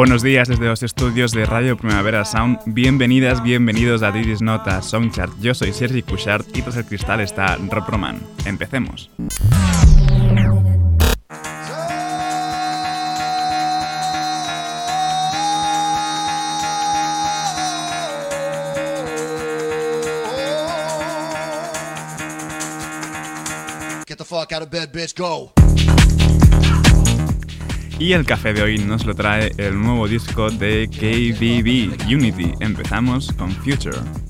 Buenos días desde los estudios de Radio Primavera Sound. Bienvenidas, bienvenidos a This Nota Soundchart. Yo soy Sergi Cushart y tras el cristal está Rob Roman. Empecemos. Get the fuck out of bed, bitch, go. Y el café de hoy nos lo trae el nuevo disco de KBB, Unity. Empezamos con Future.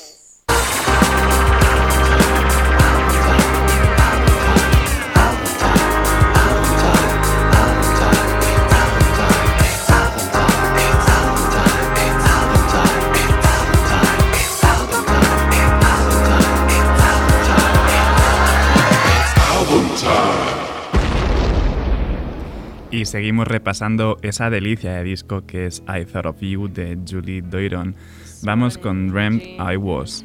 Seguimos repasando esa delicia de disco que es I Thought of You de Julie Doiron. Vamos con Dreamt I Was.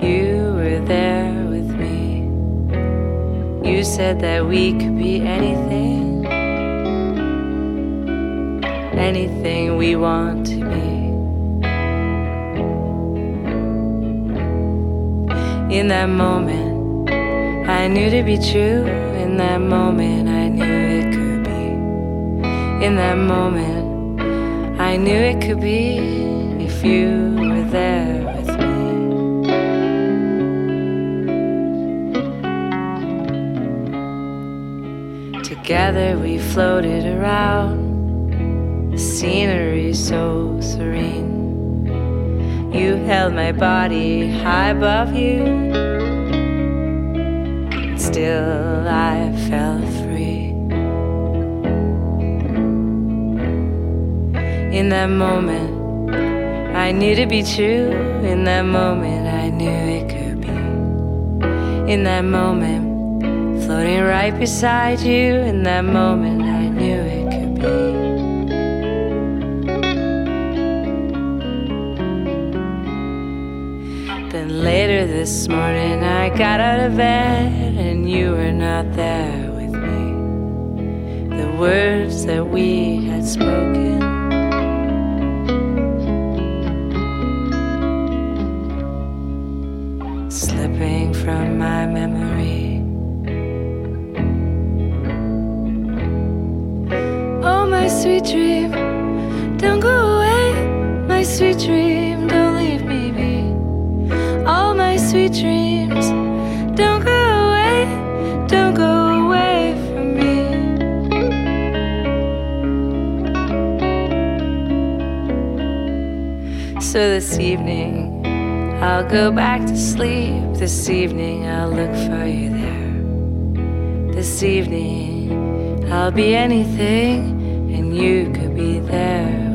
You were there with me. You said that we could be anything, anything we want to be. In that moment, I knew to be true. In that moment, I In that moment, I knew it could be if you were there with me. Together we floated around, the scenery so serene. You held my body high above you. Still, I felt In that moment, I knew to be true. In that moment, I knew it could be. In that moment, floating right beside you. In that moment, I knew it could be. Then later this morning, I got out of bed and you were not there with me. The words that we had spoken. This evening, I'll go back to sleep. This evening, I'll look for you there. This evening, I'll be anything, and you could be there.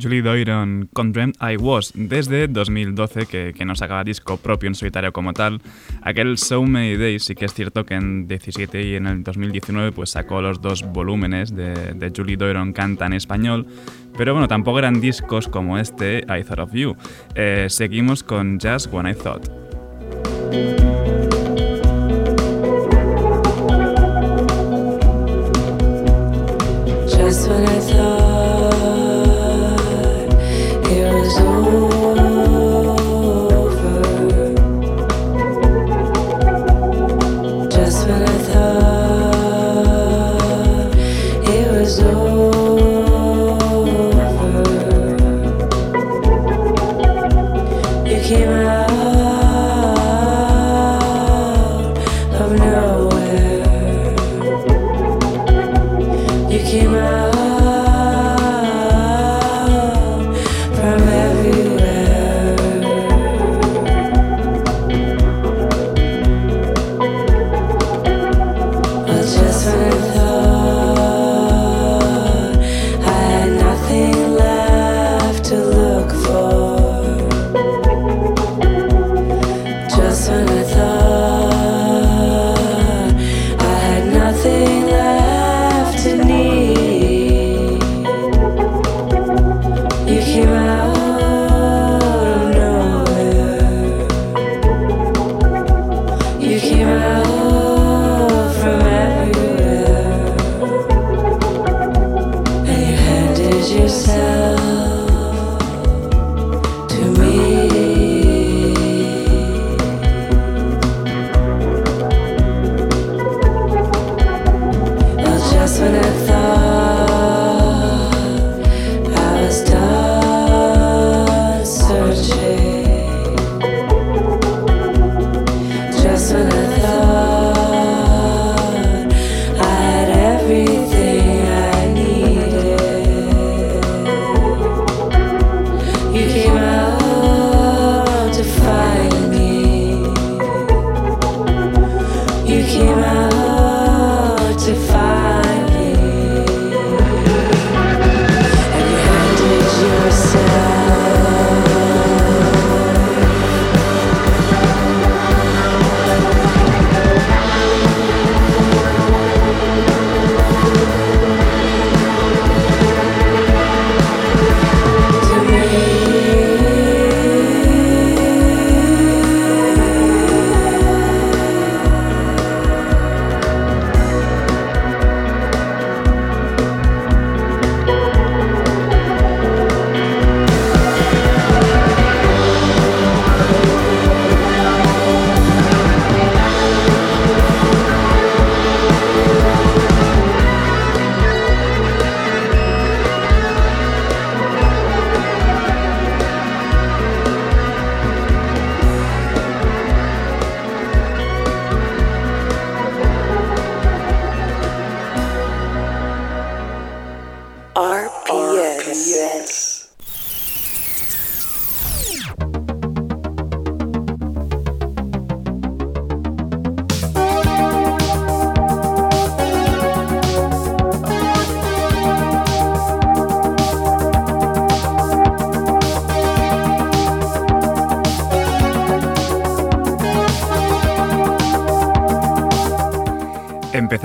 Julie Doiron con Dreamt I Was desde 2012 que, que no sacaba disco propio en solitario como tal. Aquel So Many Days sí que es cierto que en 17 y en el 2019 pues sacó los dos volúmenes de, de Julie Doiron canta en español. Pero bueno, tampoco eran discos como este I Thought of You. Eh, seguimos con Just When I Thought. Just when I thought so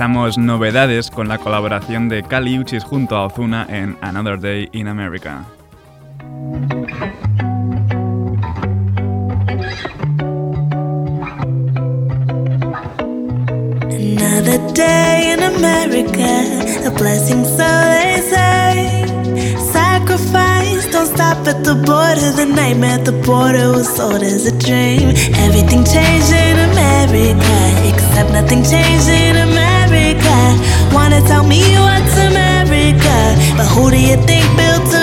Empezamos novedades con la colaboración de Kali Uchis junto a Ozuna en Another Day in America. Another day in America, a blessing, so they say. Sacrifice, don't stop at the border. The nightmare at the border was sold as a dream. Everything changed in America, except nothing changed in America. Wanna tell me what's America, but who do you think built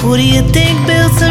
who do you think built America?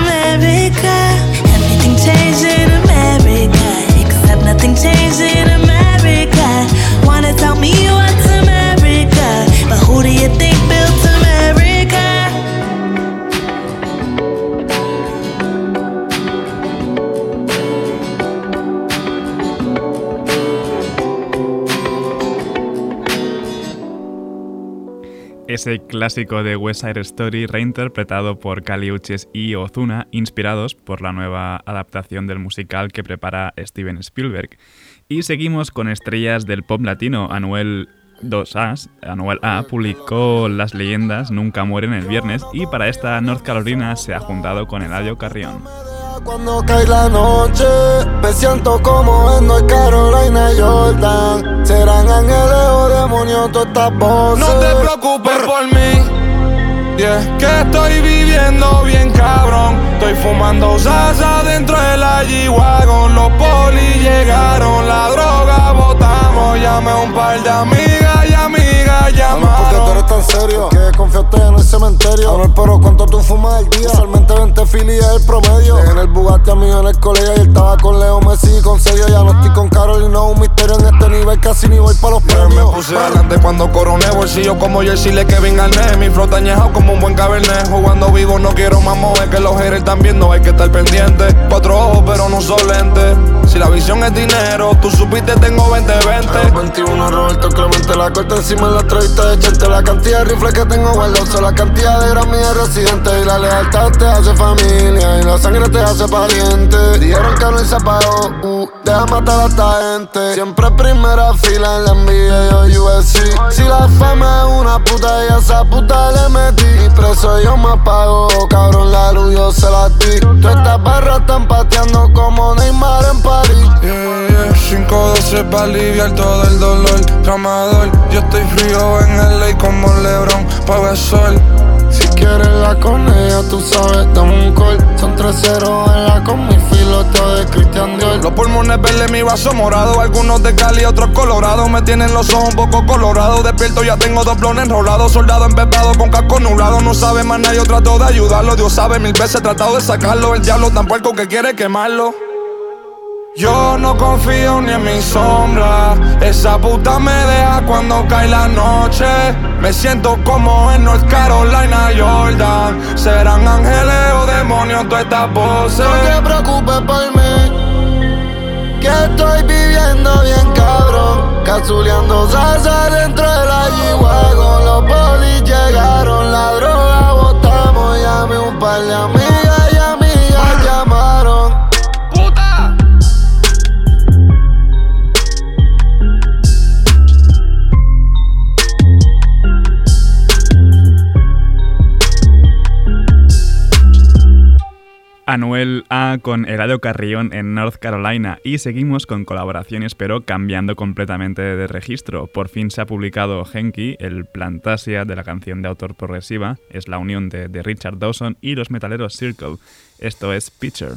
Ese clásico de West Side Story reinterpretado por Kali Uchis y Ozuna, inspirados por la nueva adaptación del musical que prepara Steven Spielberg. Y seguimos con estrellas del pop latino. Anuel 2A, Anuel A publicó Las leyendas nunca mueren el viernes y para esta North Carolina se ha juntado con Eladio Carrión. Cuando cae la noche, me siento como en North Carolina Jordan. Serán ángeles o demonios todas estas voces. No te preocupes por mí. Que estoy viviendo bien cabrón. Estoy fumando salsa dentro de la G-Wagon. Los polis llegaron, la droga botamos. Llamé a un par de y Amor, ¿por qué tú eres llamaron. tan serio? Que confiaste en el cementerio. Amor, pero ¿cuánto tú fumas al día? Usualmente 20 filis es el promedio. En el Bugatti a mí en el colegio y estaba con Leo Messi y con serio. Ya no estoy con Carol y no un misterio en este nivel. Casi ni voy para los Yeah, me premios. puse adelante cuando coroné Bolsillo como Jersey le Kevin Garnett Mi flota añejado como un buen cabernet Jugando vivo no quiero más mover Que los haters están viendo hay que estar pendiente Cuatro ojos pero no son lentes Si la visión es dinero Tú supiste tengo 20-20 El 21 Roberto Clemente la corta encima en la entrevista de Chente La cantidad de rifles que tengo guardados La cantidad de Grammy de residentes Y la lealtad te hace familia Y la sangre te hace pariente. Dijeron que no se apagó uh, Deja matar a esta gente. Siempre primera fila en la NBA y USC Si la fama es una puta y a esa puta le metí. Y preso yo me apago Cabrón la luz yo se la di. Todas estas barras están pateando como Neymar en París. 512 para aliviar todo el dolor. Tramador, yo estoy frío en el ley como Lebron Pa' sol Si quieres la con ella, tú sabes, dame un call. Son tres ceros en la con mi filoteo de Christian Dior. Los pulmones verdes, mi vaso morado. Algunos de Cali, otros colorados. Me tienen los ojos un poco colorados. Despierto, ya tengo dos blones enrolados. Soldado embebado con casco nublado. No sabe más nadie, yo trato de ayudarlo. Dios sabe, mil veces he tratado de sacarlo. El diablo tan puerco que quiere quemarlo Yo no confío ni en mi sombra. Esa puta me deja cuando cae la noche. Me siento como en North Carolina, Jordan. Serán ángeles o demonios todas estas voces. No te preocupes por mí. Que estoy viviendo bien cabrón. Cazuleando salsa dentro de la G-Wagon. Los polis llegaron, la droga botamos. Llamé un par de amigas Anuel A con Eladio Carrión en North Carolina y seguimos con colaboraciones pero cambiando completamente de registro. Por fin se ha publicado Henky, el Plantasia de la canción de autor progresiva, es la unión de, de Richard Dawson y los metaleros Circle. Esto es Picture.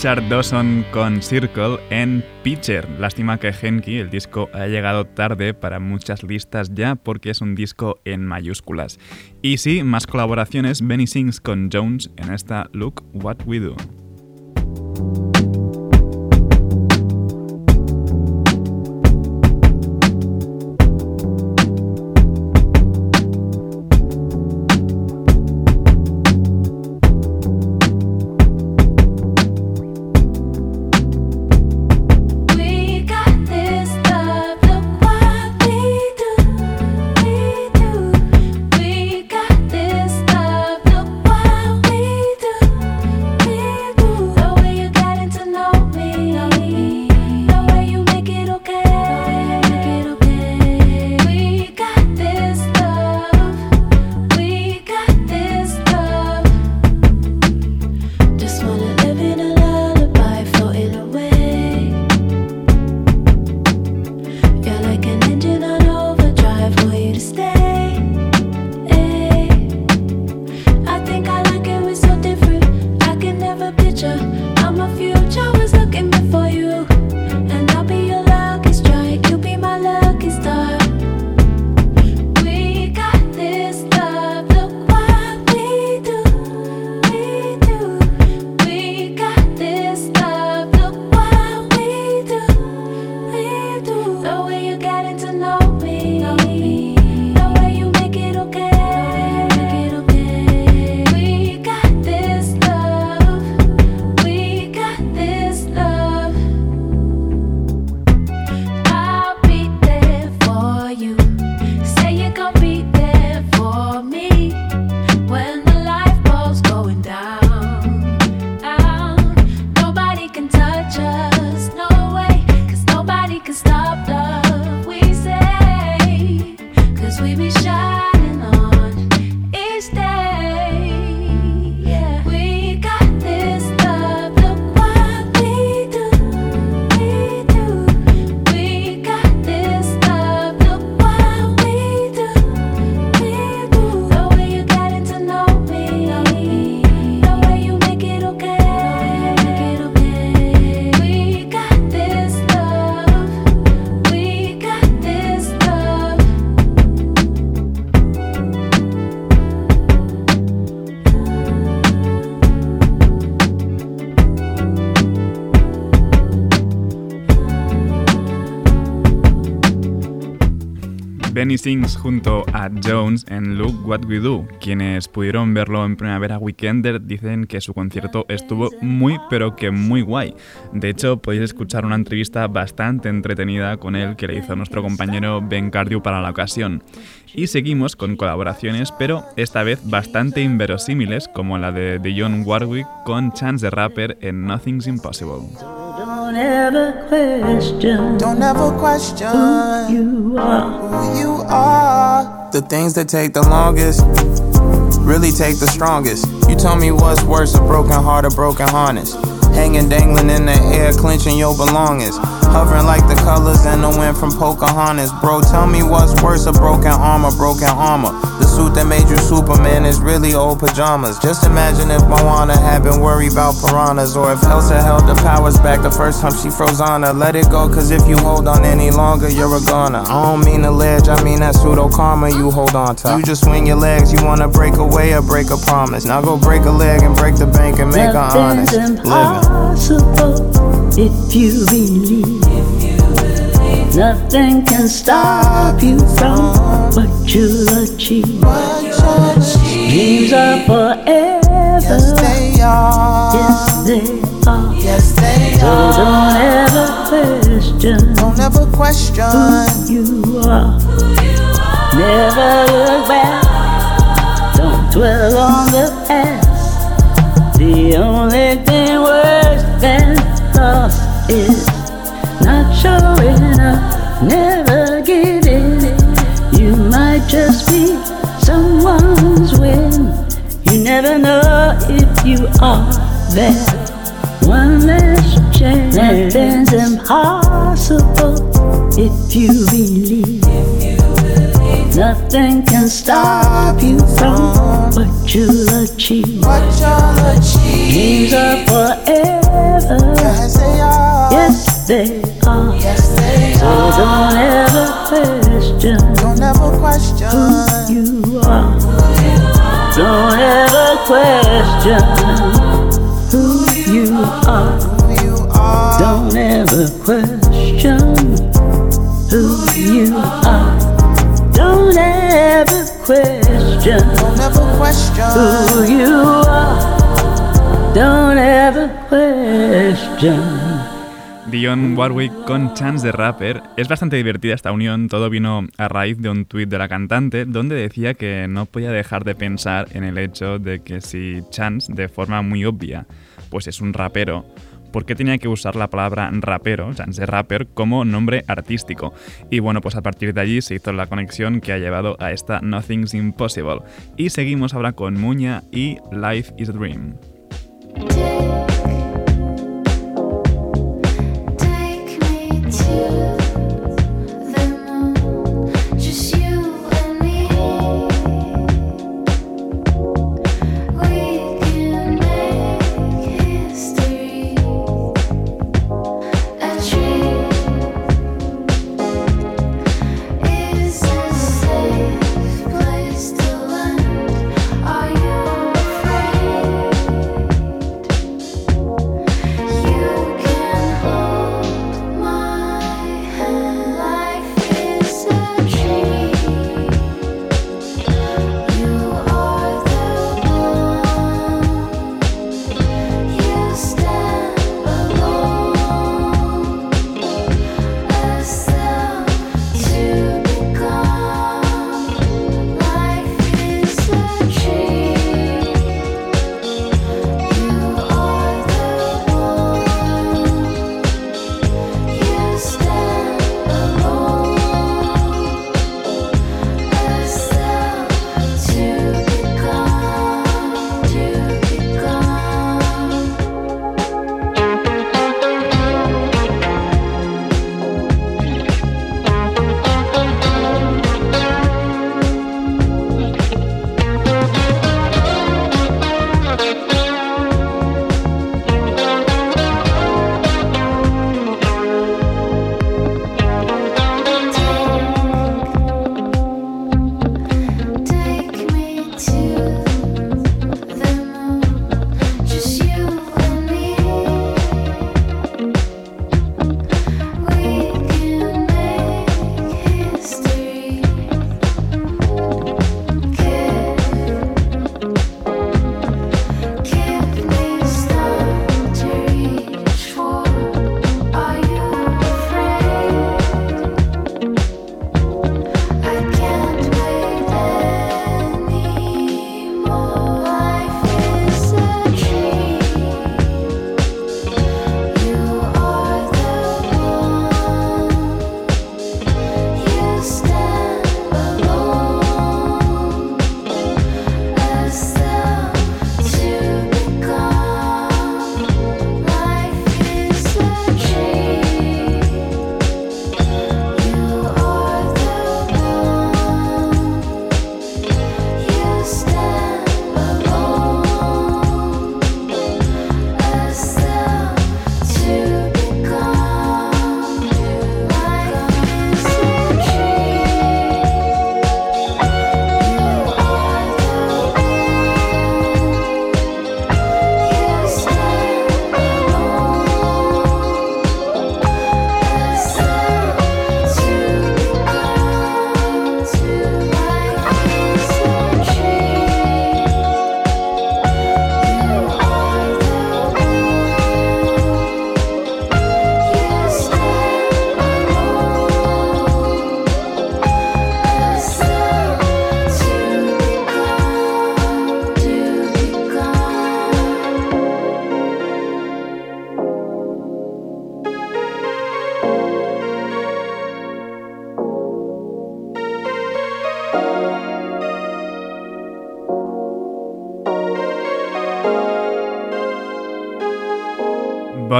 Richard Dawson con Circle en Pitcher. Lástima que Henky, el disco, ha llegado tarde para muchas listas ya porque es un disco en mayúsculas. Y sí, más colaboraciones, Benny Sings con Jones en esta Look What We Do. Sings junto a Jones en Look What We Do. Quienes pudieron verlo en Primavera Weekender dicen que su concierto estuvo muy pero que muy guay. De hecho, podéis escuchar una entrevista bastante entretenida con él que le hizo nuestro compañero Ben Cardew para la ocasión. Y seguimos con colaboraciones, pero esta vez bastante inverosímiles, como la de Dionne Warwick con Chance the Rapper en Nothing's Impossible. Don't ever question. Don't ever question who you are. who you are. The things that take the longest really take the strongest. You tell me what's worse, a broken heart or broken harness. Hanging, dangling in the air, clenching your belongings. Hovering like the colors in the wind from Pocahontas. Bro, tell me what's worse, a broken arm or broken armor. The suit that made you Superman is really old pajamas. Just imagine if Moana had been worried about piranhas. Or if Elsa held the powers back the first time she froze on her. Let it go, cause if you hold on any longer, you're a goner. I don't mean the ledge, I mean that pseudo karma you hold on to. You just swing your legs, you wanna break away or break a promise. Now go break a leg and break the bank and make her honest. Living. Impossible if you believe. Nothing can stop you from what you'll achieve. Dreams are forever. Yes, they are. Yes, they are. Yes, they So are. don't ever question Don't ever question. who you are. Never look back. Don't dwell on never know if you are there. One last chance, nothing's impossible if you believe. Nothing can stop you from what you'll achieve. Dreams are forever. ever. Yes, they are. Yes, they are. Yes, they So don't ever question Don't ever question question who you are. Don't ever question who you are. Don't ever question who you are. Don't ever question. Dion Warwick con Chance de Rapper. Es bastante divertida esta unión, todo vino a raíz de un tuit de la cantante donde decía que no podía dejar de pensar en el hecho de que si Chance, de forma muy obvia, pues es un rapero, ¿por qué tenía que usar la palabra rapero, Chance Rapper, como nombre artístico? Y bueno, pues a partir de allí se hizo la conexión que ha llevado a esta Nothing's Impossible. Y seguimos ahora con Muña y Life is a Dream.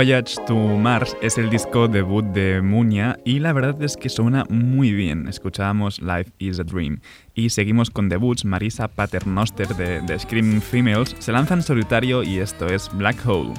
Voyage to Mars es el disco debut de Muña y la verdad es que suena muy bien. Escuchábamos Life is a Dream. Y seguimos con debuts. Marisa Paternoster de, de Screaming Females se lanza en solitario y esto es Black Hole.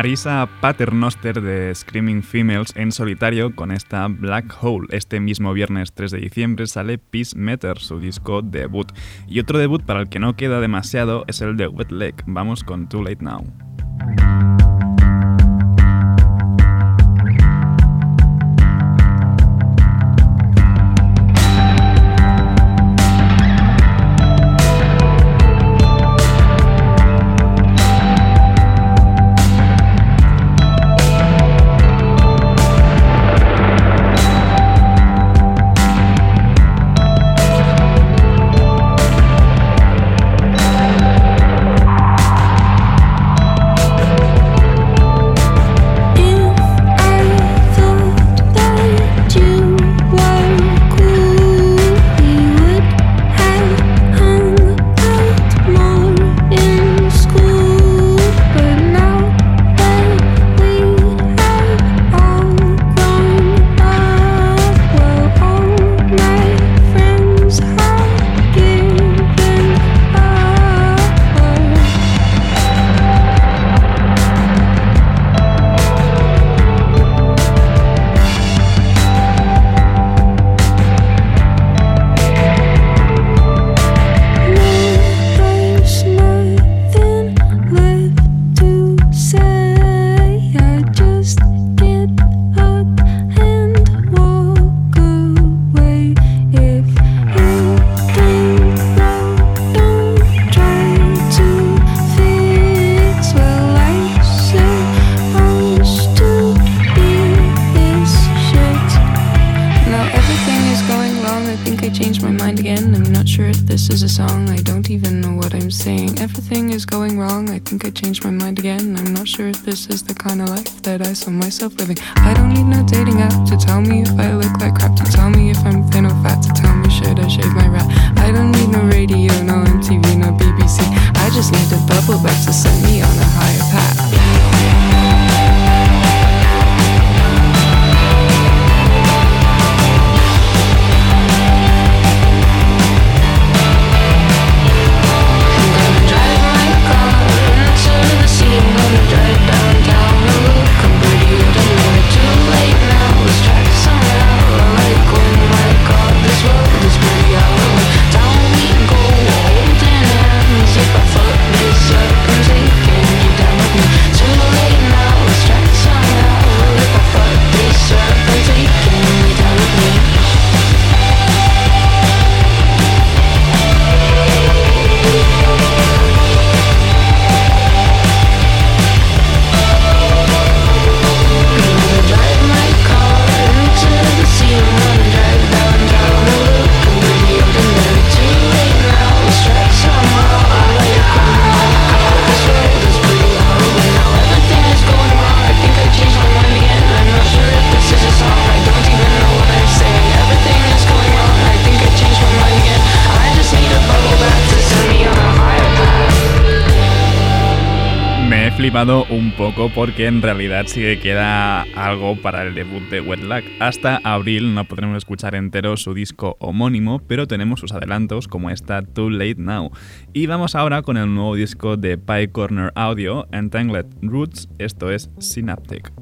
Marisa Paternoster de Screaming Females en solitario con esta Black Hole. Este mismo viernes 3 de diciembre sale Peace Meter, su disco debut. Y otro debut para el que no queda demasiado es el de Wet Leg. Vamos con Too Late Now. I saw myself living. I don't need no dating app to tell me if I look like crap. Un poco porque en realidad sí que queda algo para el debut de Wet Luck. Hasta abril no podremos escuchar entero su disco homónimo, pero tenemos sus adelantos como esta Too Late Now. Y vamos ahora con el nuevo disco de Pie Corner Audio, Entangled Roots, esto es Synaptic.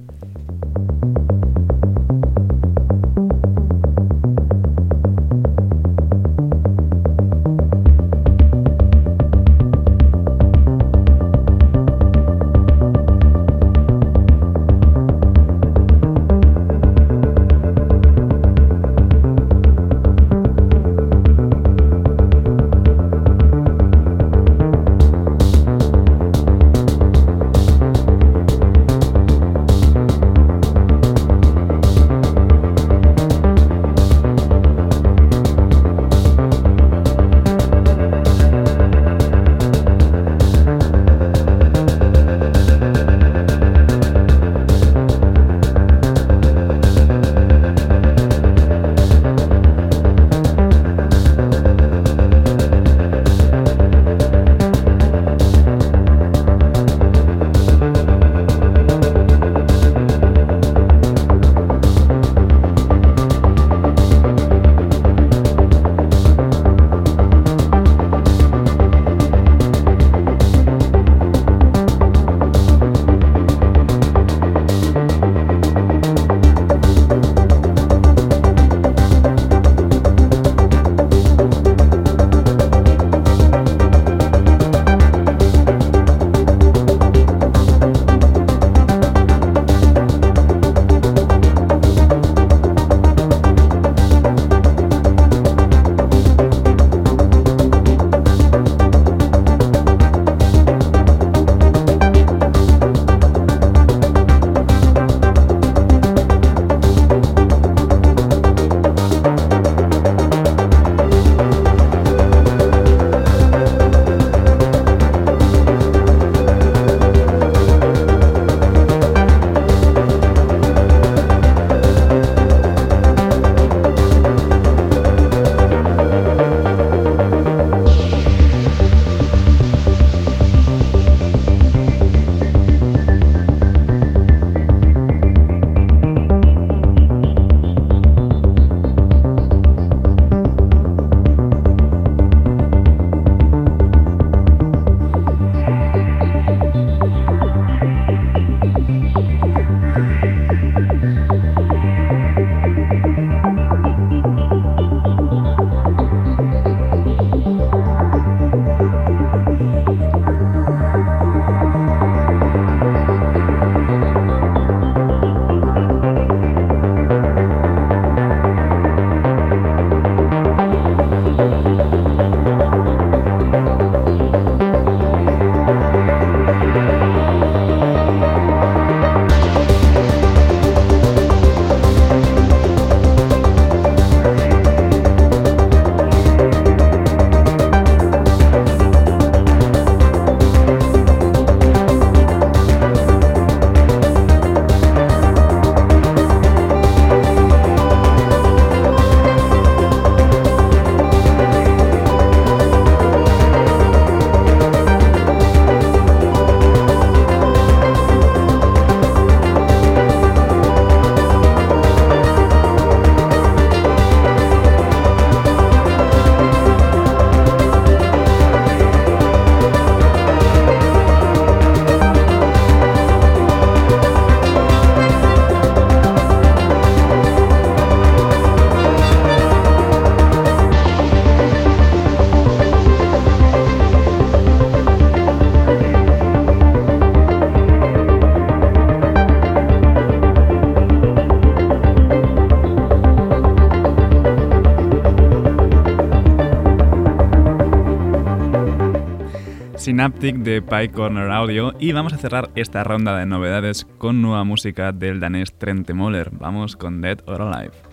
Synaptic de Pie Corner Audio y vamos a cerrar esta ronda de novedades con nueva música del danés Trente Moller. Vamos con Dead or Alive.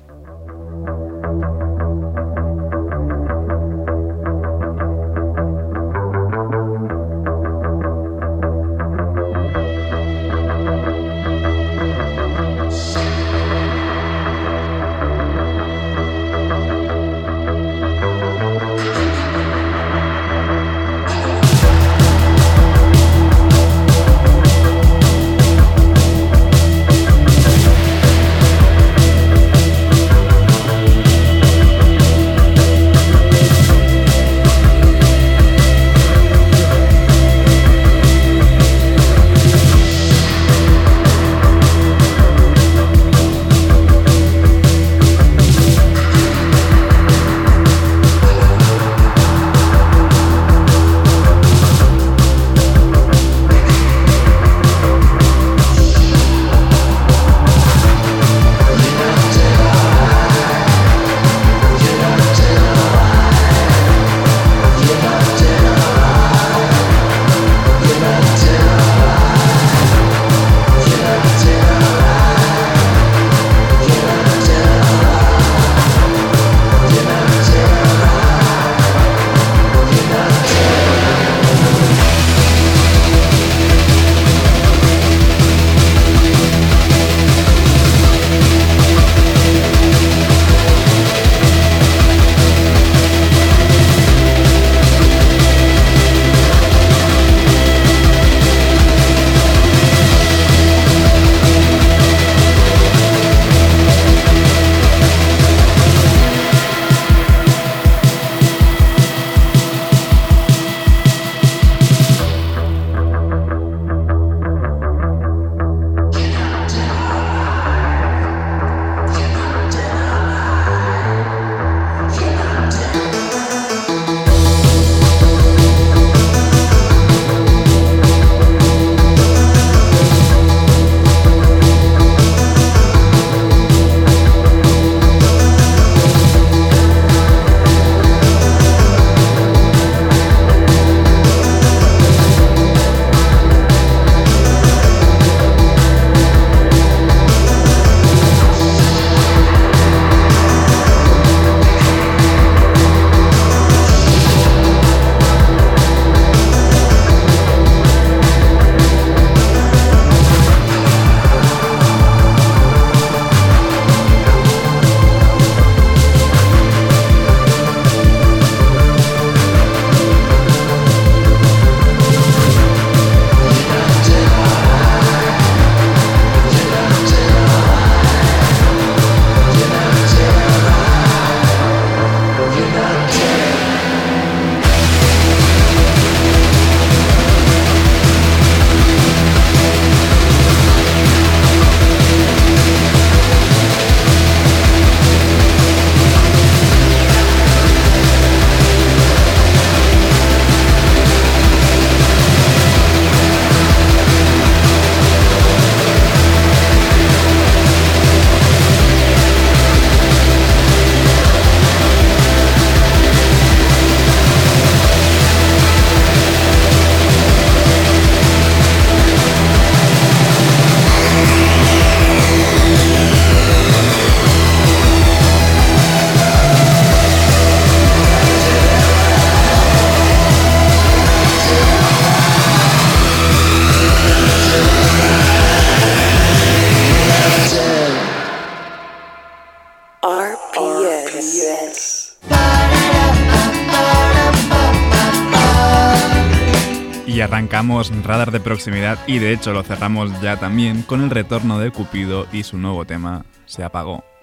Radar de Proximidad y de hecho lo cerramos ya también con el retorno de Cupido y su nuevo tema, Se apagó.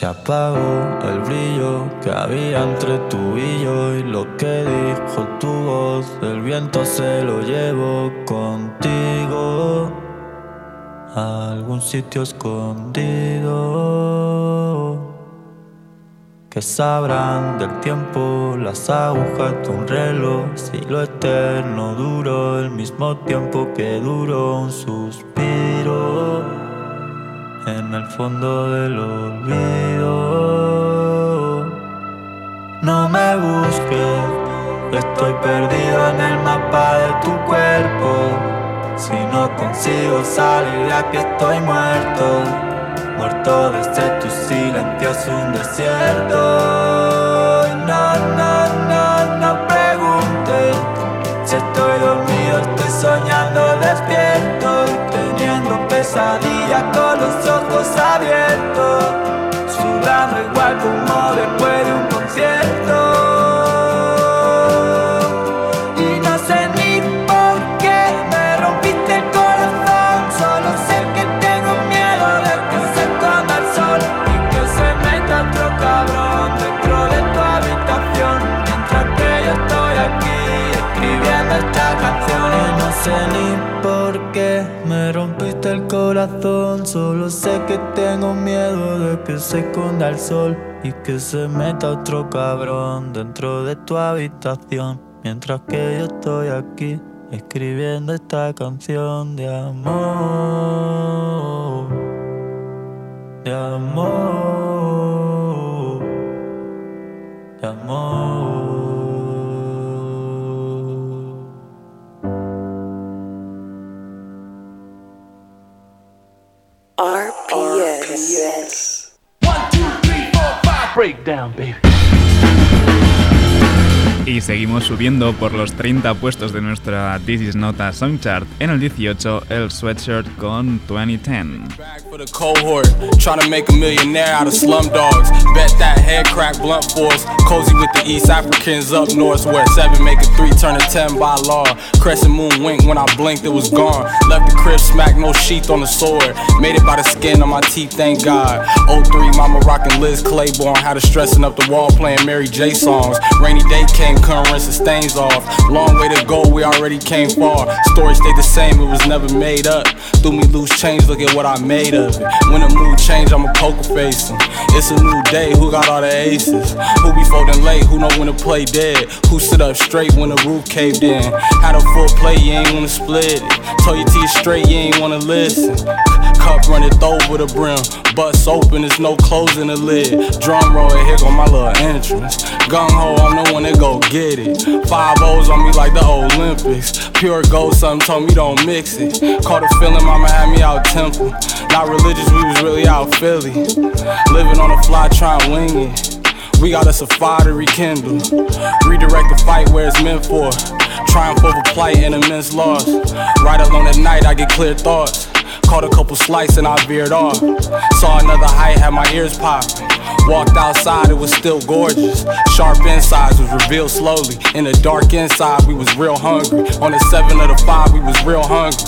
Se apagó el brillo que había entre tú y yo y lo que dijo tu voz, el viento se lo llevó contigo a algún sitio escondido. Que sabrán del tiempo las agujas de un reloj, si lo eterno duró el mismo tiempo que duró un suspiro en el fondo del olvido. No me busques, estoy perdido en el mapa de tu cuerpo. Si no consigo salir de aquí estoy muerto, muerto desde tu silencio es un desierto. Abiertos, sudando igual como después de un Solo sé que tengo miedo de que se esconda el sol y que se meta otro cabrón dentro de tu habitación. Mientras que yo estoy aquí escribiendo esta canción de amor. De amor. De amor. RPS. RPS. One, two, three, four, five. Breakdown, baby. Y seguimos subiendo por los 30 puestos de nuestra This Is Not a Song Chart. En el 18, el Sweatshirt con 2010. for the cohort. To make a millionaire out of slum dogs. Bet that head crack blunt force. Cozy with the East Africans up north where seven make three turn ten by law. Crescent moon wink when I blinked, it was gone. Left crib no sheath on the sword. Made it by the skin on my teeth, thank God. 03, mama rockin' Liz her stressing up the wall playing Mary J songs. Rainy day came, couldn't rinse the stains off. Long way to go, we already came far. Story stayed the same, it was never made up. Threw me loose change, look at what I made of it. When the mood change, I'm a poker face. It's a new day, who got all the aces? Who be folding late, who know when to play dead? Who sit up straight when the roof caved in? Had a full play, you ain't wanna split it. Told your teeth straight, you ain't wanna listen. Cup runneth over the brim, butts open, there's no closing the lid. Drum roll, here go my little entrance. Gung ho, I'm the one that go get it. Five O's on me like the Olympics. Pure gold, something told me don't mix it. Caught a feeling, mama had me out temple. Not religious, we was really out Philly. Living on the fly, trying wing it. We got us a fire to rekindle. Redirect the fight where it's meant for. Triumph over plight and immense loss. Right alone at night, I get clear thoughts. Caught a couple slices and I veered off. Saw another height, had my ears popping. Walked outside, it was still gorgeous. Sharp insides was revealed slowly. In the dark inside, we was real hungry. On the seven of the five, we was real hungry.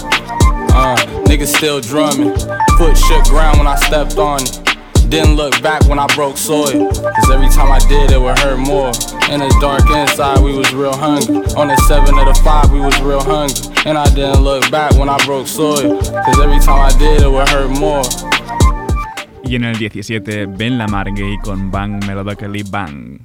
Uh, niggas still drumming. Foot shook ground when I stepped on it. Didn't look back when I broke soil. Cause every time I did, it would hurt more. In the dark inside, we was real hungry. On the seven of the five, we was real hungry. And I didn't look back when I broke soil. Cause every time I did, it would hurt more. Y en el 17, Ben Lamar Gay con Bang Melodically Bang.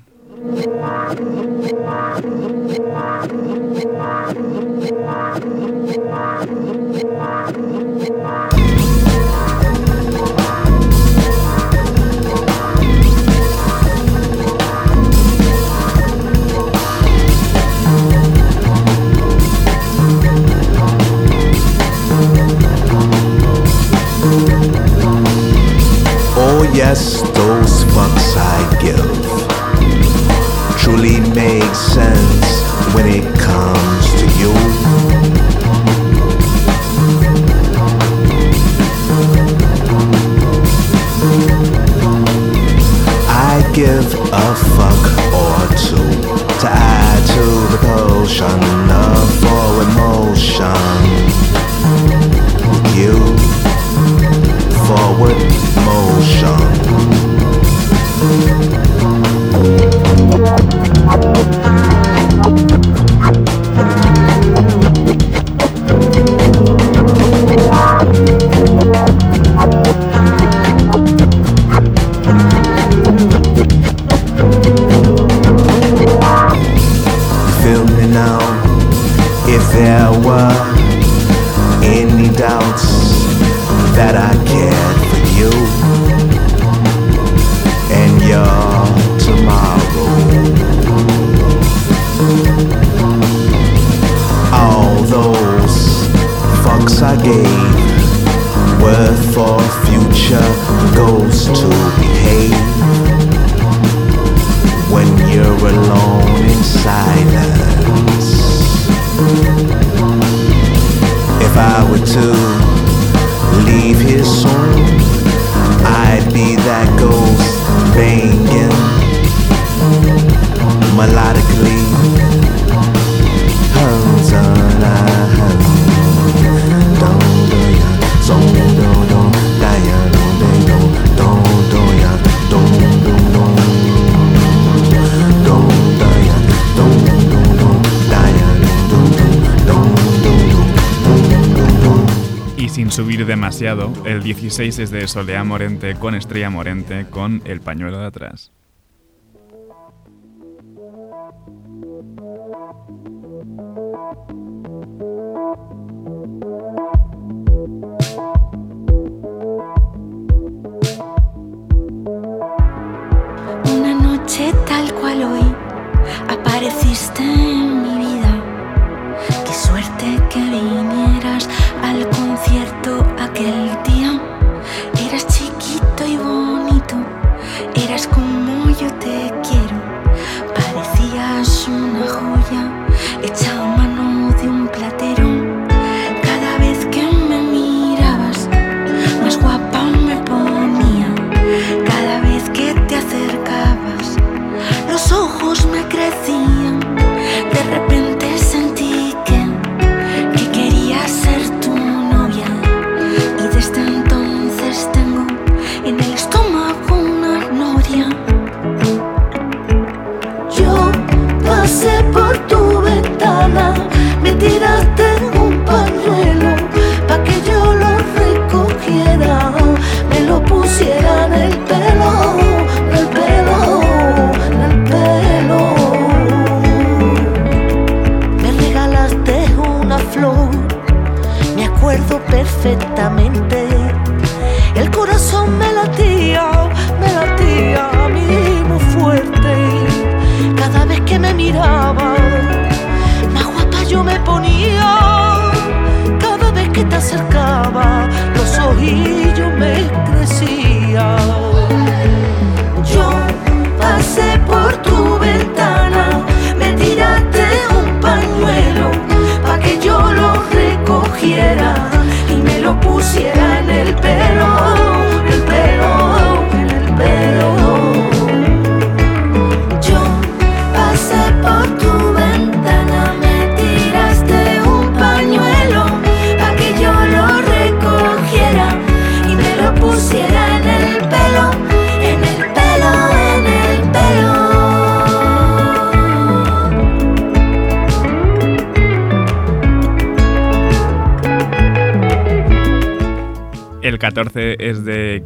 sense when it comes to you. I give a fuck or two to add to the potion of all emotion. Fucks I gave were for future goals to behave when you're alone in silence. If I were to leave here soon, I'd be that ghost banging melodically. Hums on sin subir demasiado, el 16 es de Soleá Morente con Estrella Morente con El pañuelo de atrás. Noche tal cual hoy apareciste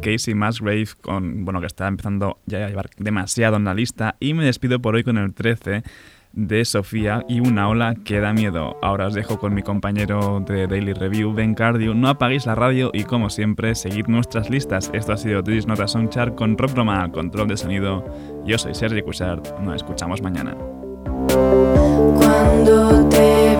Casey Musgrave, con, bueno, que está empezando ya a llevar demasiado en la lista. Y me despido por hoy con el 13 de Sofía y una ola que da miedo. Ahora os dejo con mi compañero de Daily Review, Ben Cardio. No apaguéis la radio y, como siempre, seguid nuestras listas. Esto ha sido Tris Nota Songchart con Rob Roma control de sonido. Yo soy Sergi Cushart. Nos escuchamos mañana. Cuando te